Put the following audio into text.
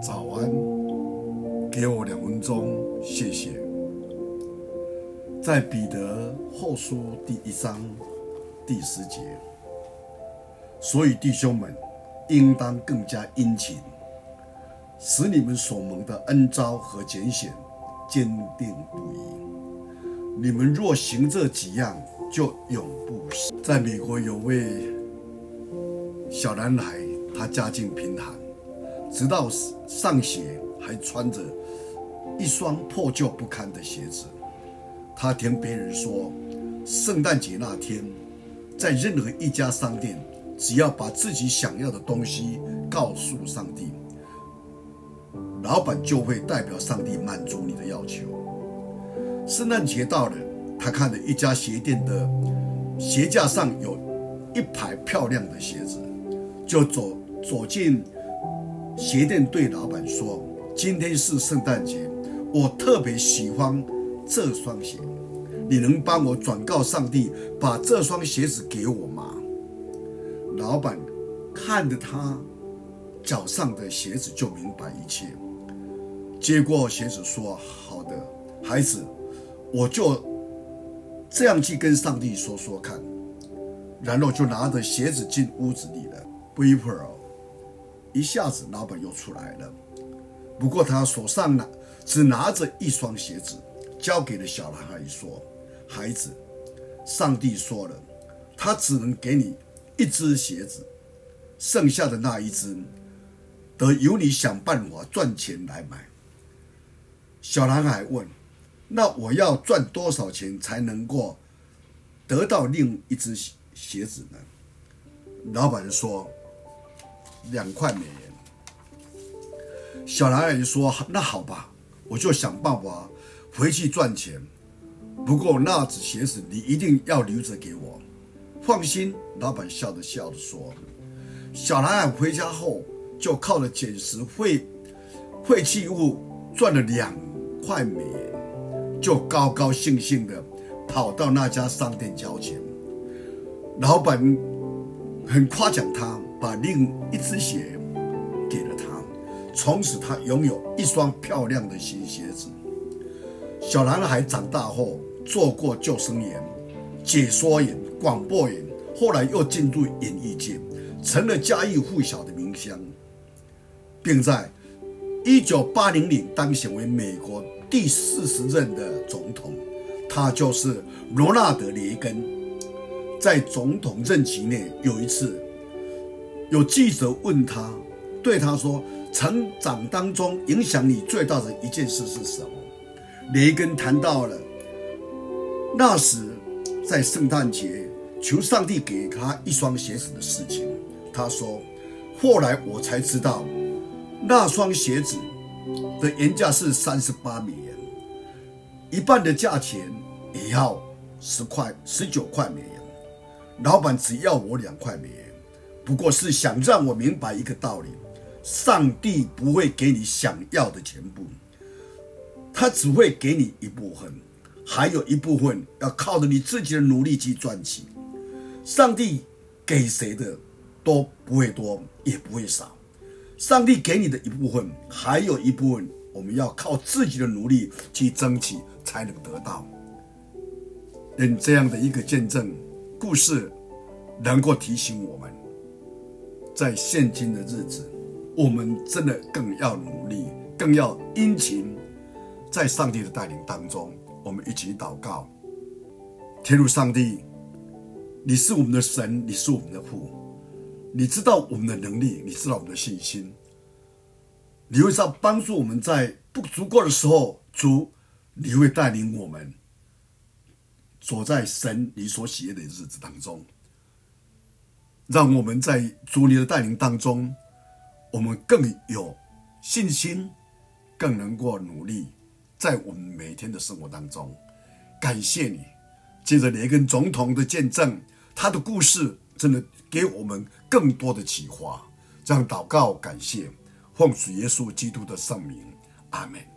早安，给我两分钟，谢谢。在彼得后书第一章第十节，所以弟兄们，应当更加殷勤，使你们所蒙的恩召和拣选坚定不移。你们若行这几样，就永不失。在美国有位小男孩，他家境贫寒。直到上鞋还穿着一双破旧不堪的鞋子。他听别人说，圣诞节那天，在任何一家商店，只要把自己想要的东西告诉上帝，老板就会代表上帝满足你的要求。圣诞节到了，他看了一家鞋店的鞋架上有一排漂亮的鞋子，就走走进。鞋店对老板说：“今天是圣诞节，我特别喜欢这双鞋，你能帮我转告上帝，把这双鞋子给我吗？”老板看着他脚上的鞋子，就明白一切。接过鞋子说：“好的，孩子，我就这样去跟上帝说说看。”然后就拿着鞋子进屋子里了。不一会儿。一下子，老板又出来了。不过他手上呢，只拿着一双鞋子，交给了小男孩说：“孩子，上帝说了，他只能给你一只鞋子，剩下的那一只，得由你想办法赚钱来买。”小男孩问：“那我要赚多少钱才能够得到另一只鞋子呢？”老板说。两块美元。小男孩说：“那好吧，我就想办法回去赚钱。不过那只鞋子你一定要留着给我。”放心，老板笑着笑着说。小男孩回家后就靠着捡拾废废弃物赚了两块美元，就高高兴兴的跑到那家商店交钱。老板很夸奖他。把另一只鞋给了他，从此他拥有一双漂亮的新鞋子。小男孩长大后做过救生员、解说员、广播员，后来又进入演艺界，成了家喻户晓的明星，并在一九八零年当选为美国第四十任的总统。他就是罗纳德·雷根。在总统任期内，有一次。有记者问他，对他说：“成长当中影响你最大的一件事是什么？”雷根谈到了那时在圣诞节求上帝给他一双鞋子的事情。他说：“后来我才知道，那双鞋子的原价是三十八美元，一半的价钱也要十块、十九块美元。老板只要我两块美元。”不过是想让我明白一个道理：上帝不会给你想要的全部，他只会给你一部分，还有一部分要靠着你自己的努力去赚取。上帝给谁的都不会多，也不会少。上帝给你的一部分，还有一部分我们要靠自己的努力去争取才能得到。愿这样的一个见证故事，能够提醒我们。在现今的日子，我们真的更要努力，更要殷勤，在上帝的带领当中，我们一起祷告。天父上帝，你是我们的神，你是我们的父，你知道我们的能力，你知道我们的信心，你会在帮助我们在不足够的时候，主，你会带领我们走在神你所喜悦的日子当中。让我们在主你的带领当中，我们更有信心，更能够努力，在我们每天的生活当中。感谢你，借着雷根总统的见证，他的故事真的给我们更多的启发。这样祷告，感谢，奉主耶稣基督的圣名，阿门。